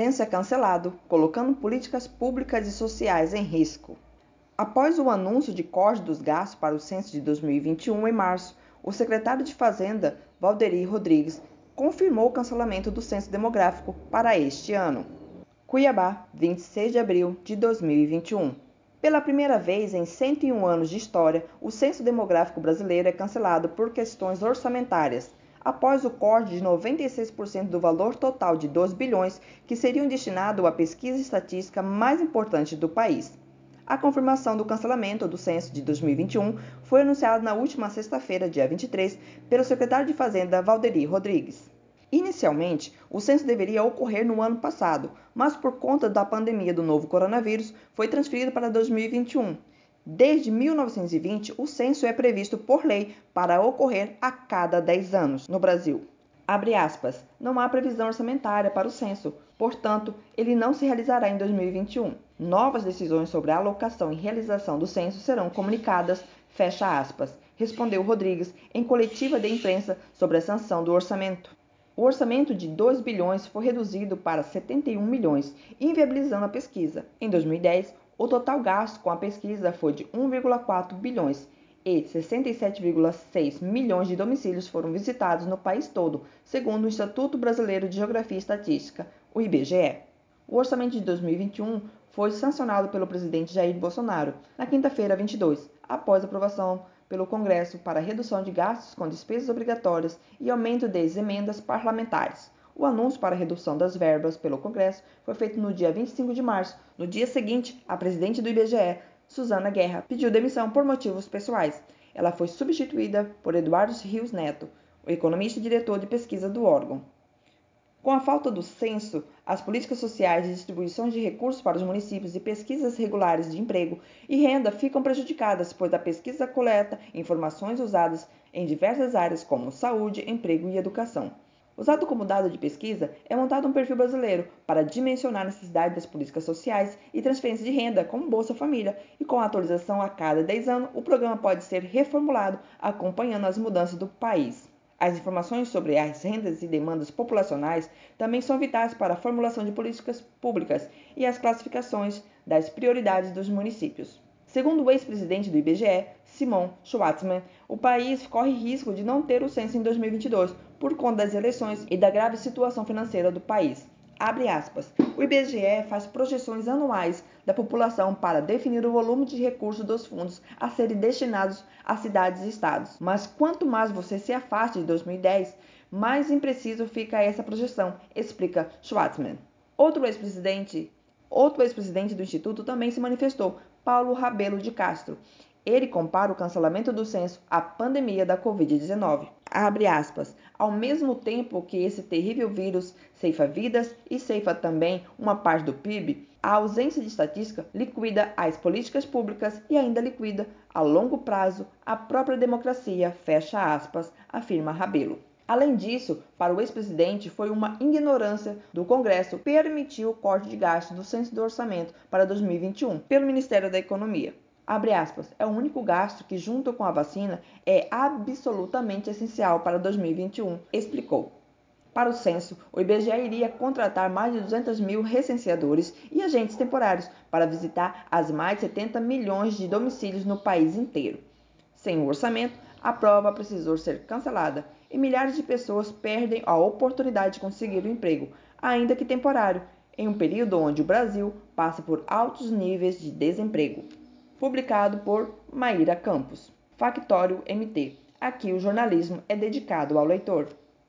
Censo é cancelado, colocando políticas públicas e sociais em risco. Após o anúncio de corte dos gastos para o censo de 2021 em março, o secretário de Fazenda, Valderi Rodrigues, confirmou o cancelamento do censo demográfico para este ano. Cuiabá, 26 de abril de 2021. Pela primeira vez em 101 anos de história, o censo demográfico brasileiro é cancelado por questões orçamentárias, após o corte de 96% do valor total de 2 bilhões que seriam destinados à pesquisa estatística mais importante do país. A confirmação do cancelamento do censo de 2021 foi anunciada na última sexta-feira, dia 23, pelo secretário de Fazenda Valderi Rodrigues. Inicialmente, o censo deveria ocorrer no ano passado, mas por conta da pandemia do novo coronavírus, foi transferido para 2021. Desde 1920, o censo é previsto por lei para ocorrer a cada 10 anos no Brasil. Aspas, não há previsão orçamentária para o censo, portanto, ele não se realizará em 2021. Novas decisões sobre a alocação e realização do censo serão comunicadas, fecha aspas, respondeu Rodrigues em coletiva de imprensa sobre a sanção do orçamento. O orçamento de 2 bilhões foi reduzido para 71 milhões, inviabilizando a pesquisa. Em 2010, o total gasto com a pesquisa foi de 1,4 bilhões e 67,6 milhões de domicílios foram visitados no país todo, segundo o Instituto Brasileiro de Geografia e Estatística, o IBGE. O orçamento de 2021 foi sancionado pelo presidente Jair Bolsonaro na quinta-feira 22, após aprovação pelo Congresso para redução de gastos com despesas obrigatórias e aumento das emendas parlamentares. O anúncio para a redução das verbas pelo Congresso foi feito no dia 25 de março. No dia seguinte, a presidente do IBGE, Suzana Guerra, pediu demissão por motivos pessoais. Ela foi substituída por Eduardo Rios Neto, o economista e diretor de pesquisa do órgão. Com a falta do censo, as políticas sociais de distribuição de recursos para os municípios e pesquisas regulares de emprego e renda ficam prejudicadas, pois a pesquisa coleta informações usadas em diversas áreas como saúde, emprego e educação. Usado como dado de pesquisa, é montado um perfil brasileiro para dimensionar a necessidade das políticas sociais e transferência de renda, como Bolsa Família, e com a atualização a cada 10 anos, o programa pode ser reformulado acompanhando as mudanças do país. As informações sobre as rendas e demandas populacionais também são vitais para a formulação de políticas públicas e as classificações das prioridades dos municípios. Segundo o ex-presidente do IBGE, Simon Schwartzman, o país corre risco de não ter o censo em 2022 por conta das eleições e da grave situação financeira do país. O IBGE faz projeções anuais da população para definir o volume de recursos dos fundos a serem destinados a cidades e estados. Mas quanto mais você se afasta de 2010, mais impreciso fica essa projeção, explica Schwartzman. Outro ex-presidente, outro ex-presidente do instituto também se manifestou, Paulo Rabelo de Castro. Ele compara o cancelamento do censo à pandemia da Covid-19. Abre aspas. Ao mesmo tempo que esse terrível vírus ceifa vidas e ceifa também uma parte do PIB, a ausência de estatística liquida as políticas públicas e ainda liquida, a longo prazo, a própria democracia, fecha aspas, afirma Rabelo. Além disso, para o ex-presidente, foi uma ignorância do Congresso permitir o corte de gastos do censo do orçamento para 2021 pelo Ministério da Economia aspas, é o único gasto que, junto com a vacina, é absolutamente essencial para 2021, explicou. Para o censo, o IBGE iria contratar mais de 200 mil recenseadores e agentes temporários para visitar as mais de 70 milhões de domicílios no país inteiro. Sem o orçamento, a prova precisou ser cancelada e milhares de pessoas perdem a oportunidade de conseguir um emprego, ainda que temporário, em um período onde o Brasil passa por altos níveis de desemprego publicado por Maíra Campos. Factório MT. Aqui o jornalismo é dedicado ao leitor.